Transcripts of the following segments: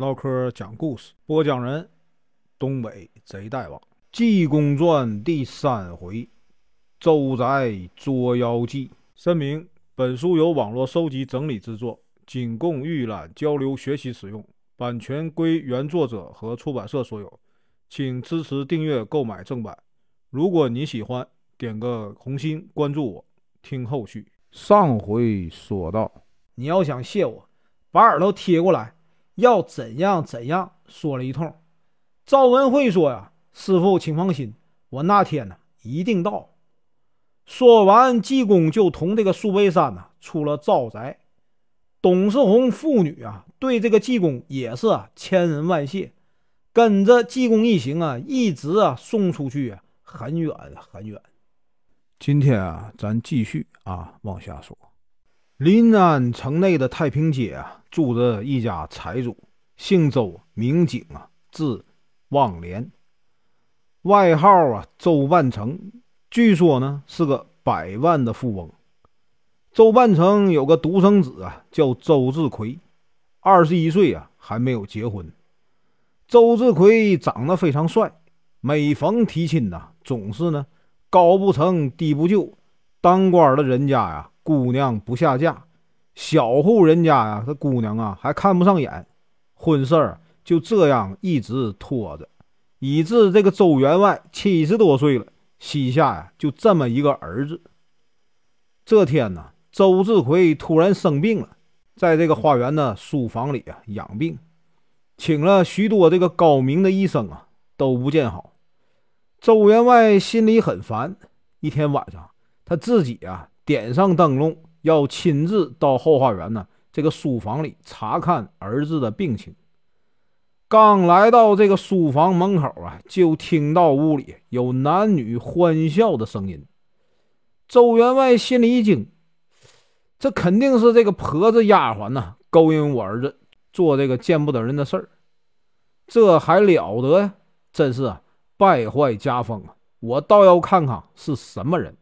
唠嗑讲故事，播讲人：东北贼大王，《济公传》第三回，周宅捉妖记。声明：本书由网络收集整理制作，仅供预览、交流、学习使用，版权归原作者和出版社所有，请支持订阅、购买正版。如果你喜欢，点个红心，关注我，听后续。上回说到，你要想谢我，把耳朵贴过来。要怎样怎样说了一通，赵文慧说呀：“师傅，请放心，我那天呢一定到。”说完，济公就同这个苏北山呢出了赵宅。董世红父女啊，对这个济公也是啊千恩万谢，跟着济公一行啊，一直啊送出去很远很远。今天啊，咱继续啊往下说。临安城内的太平街啊，住着一家财主，姓周，名景啊，字望莲，外号啊周半成。据说呢是个百万的富翁。周半成有个独生子啊，叫周志奎，二十一岁啊还没有结婚。周志奎长得非常帅，每逢提亲呐，总是呢高不成低不就，当官的人家呀。姑娘不下嫁，小户人家呀，这姑娘啊还看不上眼，婚事儿就这样一直拖着，以致这个周员外七十多岁了，膝下呀就这么一个儿子。这天呢，周志奎突然生病了，在这个花园的书房里啊养病，请了许多这个高明的医生啊都不见好。周员外心里很烦，一天晚上他自己啊。点上灯笼，要亲自到后花园呢。这个书房里查看儿子的病情。刚来到这个书房门口啊，就听到屋里有男女欢笑的声音。周员外心里一惊，这肯定是这个婆子丫鬟呐，勾引我儿子做这个见不得人的事儿。这还了得呀！真是，败坏家风啊！我倒要看看是什么人。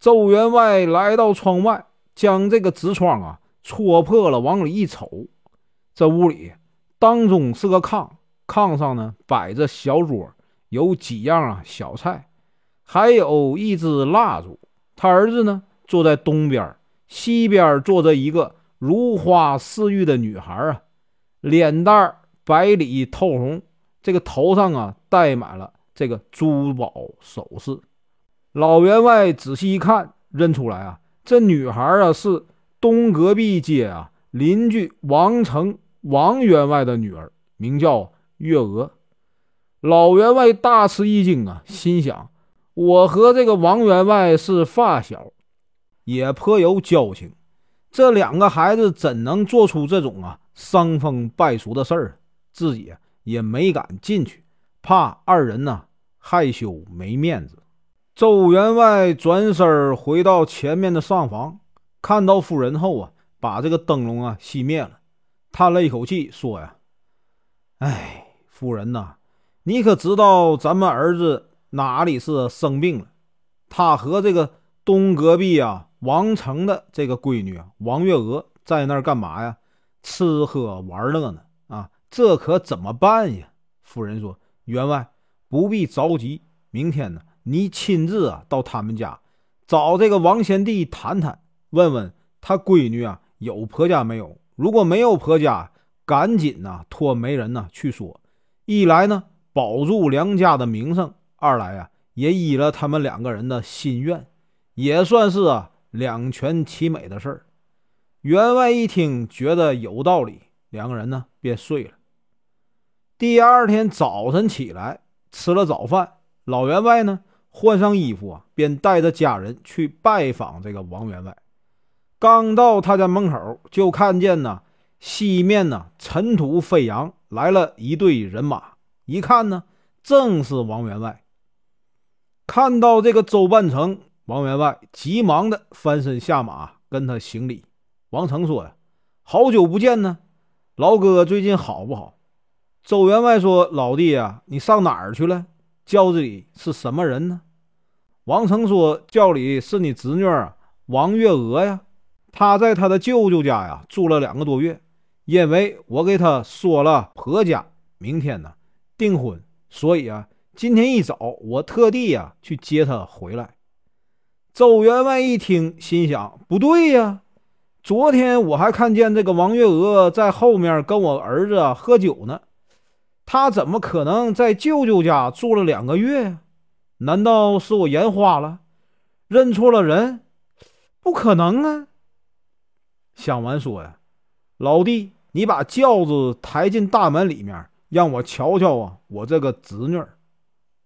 周员外来到窗外，将这个纸窗啊戳破了，往里一瞅，这屋里当中是个炕，炕上呢摆着小桌，有几样啊小菜，还有一支蜡烛。他儿子呢坐在东边，西边坐着一个如花似玉的女孩啊，脸蛋白里透红，这个头上啊戴满了这个珠宝首饰。老员外仔细一看，认出来啊，这女孩啊是东隔壁街啊邻居王成王员外的女儿，名叫月娥。老员外大吃一惊啊，心想：我和这个王员外是发小，也颇有交情，这两个孩子怎能做出这种啊伤风败俗的事儿？自己也没敢进去，怕二人呢害羞没面子。周员外转身回到前面的上房，看到夫人后啊，把这个灯笼啊熄灭了，叹了一口气，说：“呀，哎，夫人呐，你可知道咱们儿子哪里是生病了？他和这个东隔壁啊王成的这个闺女啊王月娥在那儿干嘛呀？吃喝玩乐呢？啊，这可怎么办呀？”夫人说：“员外不必着急，明天呢。”你亲自啊到他们家找这个王贤弟谈谈，问问他闺女啊有婆家没有？如果没有婆家，赶紧呐托媒人呐去说。一来呢保住梁家的名声，二来啊也依了他们两个人的心愿，也算是啊两全其美的事儿。员外一听觉得有道理，两个人呢便睡了。第二天早晨起来吃了早饭，老员外呢。换上衣服啊，便带着家人去拜访这个王员外。刚到他家门口，就看见呢，西面呢尘土飞扬，来了一队人马。一看呢，正是王员外。看到这个周半城，王员外急忙的翻身下马，跟他行礼。王成说：“呀，好久不见呢，老哥最近好不好？”周员外说：“老弟呀，你上哪儿去了？”轿子里是什么人呢？王成说：“轿里是你侄女王月娥呀，她在她的舅舅家呀住了两个多月，因为我给他说了婆家明天呢订婚，所以啊，今天一早我特地呀去接她回来。周员外一听，心想：不对呀，昨天我还看见这个王月娥在后面跟我儿子喝酒呢，他怎么可能在舅舅家住了两个月呀？难道是我眼花了，认错了人？不可能啊！想完说呀，老弟，你把轿子抬进大门里面，让我瞧瞧啊，我这个侄女。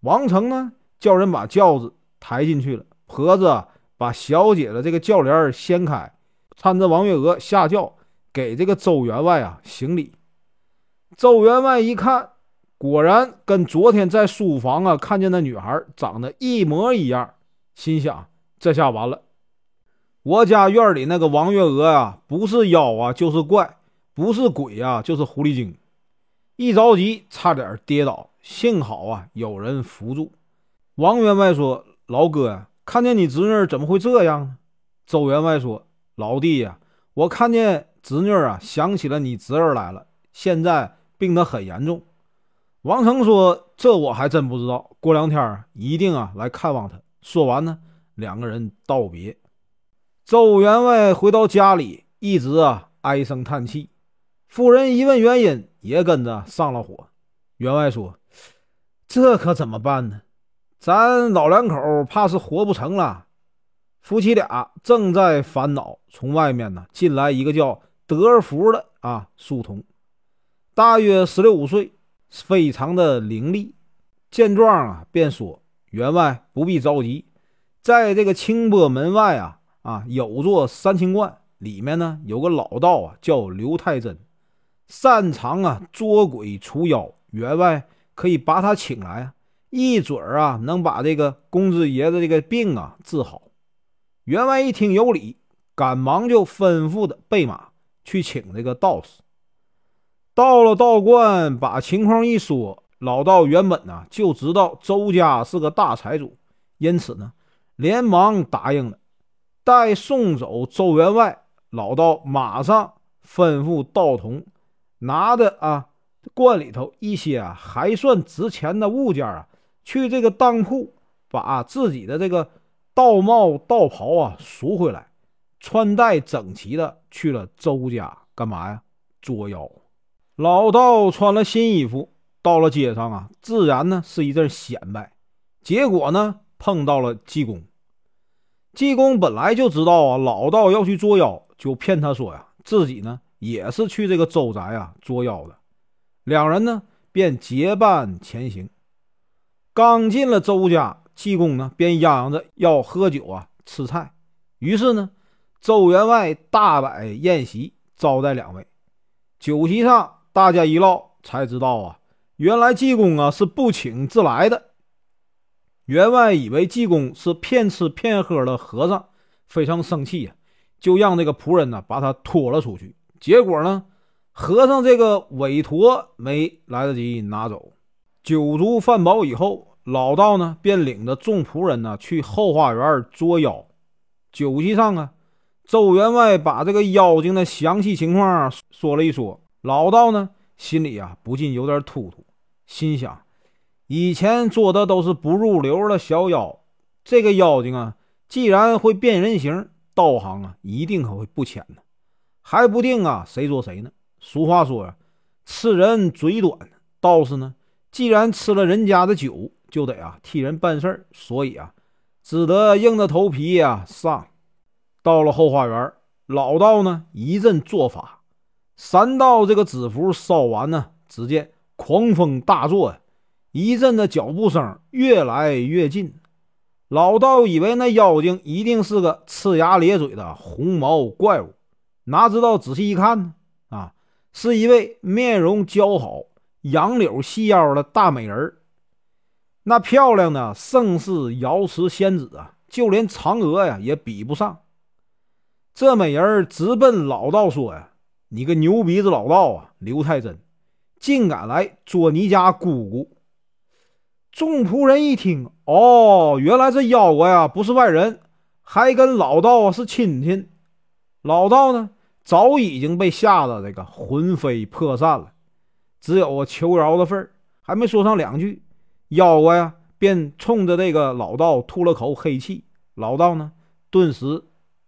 王成呢，叫人把轿子抬进去了。婆子把小姐的这个轿帘掀开，搀着王月娥下轿，给这个周员外啊行礼。周员外一看，果然跟昨天在书房啊看见那女孩长得一模一样，心想：这下完了。我家院里那个王月娥呀，不是妖啊，就是怪；不是鬼啊，就是狐狸精。一着急，差点跌倒，幸好啊，有人扶住。王员外说：“老哥呀。”看见你侄女怎么会这样呢？周员外说：“老弟呀，我看见侄女啊，想起了你侄儿来了，现在病得很严重。”王成说：“这我还真不知道，过两天一定啊来看望他。”说完呢，两个人道别。周员外回到家里，一直啊唉声叹气。夫人一问原因，也跟着上了火。员外说：“这可怎么办呢？”咱老两口怕是活不成了。夫妻俩正在烦恼，从外面呢进来一个叫德福的啊书童，大约十六五岁，非常的伶俐。见状啊，便说：“员外不必着急，在这个清波门外啊啊有座三清观，里面呢有个老道啊，叫刘太真，擅长啊捉鬼除妖。员外可以把他请来啊。”一准儿啊，能把这个公子爷的这个病啊治好。员外一听有理，赶忙就吩咐的备马去请这个道士。到了道观，把情况一说，老道原本呢就知道周家是个大财主，因此呢连忙答应了。待送走周员外，老道马上吩咐道童拿着啊罐里头一些啊还算值钱的物件啊。去这个当铺，把自己的这个道帽、道袍啊赎回来，穿戴整齐的去了周家干嘛呀？捉妖。老道穿了新衣服，到了街上啊，自然呢是一阵显摆。结果呢，碰到了济公。济公本来就知道啊，老道要去捉妖，就骗他说呀，自己呢也是去这个周宅啊捉妖的。两人呢便结伴前行。刚进了周家，济公呢便嚷嚷着要喝酒啊，吃菜。于是呢，周员外大摆宴席招待两位。酒席上，大家一唠，才知道啊，原来济公啊是不请自来的。员外以为济公是骗吃骗喝的和尚，非常生气呀，就让这个仆人呢把他拖了出去。结果呢，和尚这个委托没来得及拿走。酒足饭饱以后，老道呢便领着众仆人呢去后花园捉妖。酒席上啊，周员外把这个妖精的详细情况说了一说。老道呢心里啊不禁有点突突，心想：以前捉的都是不入流的小妖，这个妖精啊，既然会变人形，道行啊一定可会不浅呢。还不定啊谁捉谁呢？俗话说呀，吃人嘴短，道士呢。既然吃了人家的酒，就得啊替人办事儿，所以啊，只得硬着头皮呀上。到了后花园，老道呢一阵做法，三道这个纸符烧完呢，只见狂风大作呀，一阵的脚步声越来越近。老道以为那妖精一定是个呲牙咧嘴的红毛怪物，哪知道仔细一看呢，啊，是一位面容姣好。杨柳细腰的大美人那漂亮的胜似瑶池仙子啊，就连嫦娥呀也比不上。这美人直奔老道说呀：“你个牛鼻子老道啊，刘太真，竟敢来捉你家姑姑！”众仆人一听，哦，原来这妖怪呀不是外人，还跟老道是亲戚。老道呢，早已经被吓得这个魂飞魄散了，只有求饶的份儿，还没说上两句，妖怪呀便冲着这个老道吐了口黑气，老道呢顿时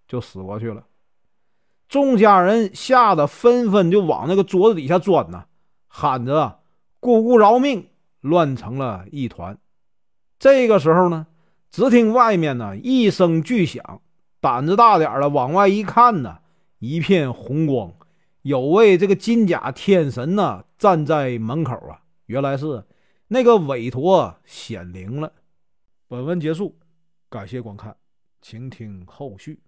就死过去了。众家人吓得纷纷就往那个桌子底下钻呐，喊着“姑姑饶命”，乱成了一团。这个时候呢，只听外面呢一声巨响，胆子大点的往外一看呢。一片红光，有位这个金甲天神呢站在门口啊，原来是那个韦陀显灵了。本文结束，感谢观看，请听后续。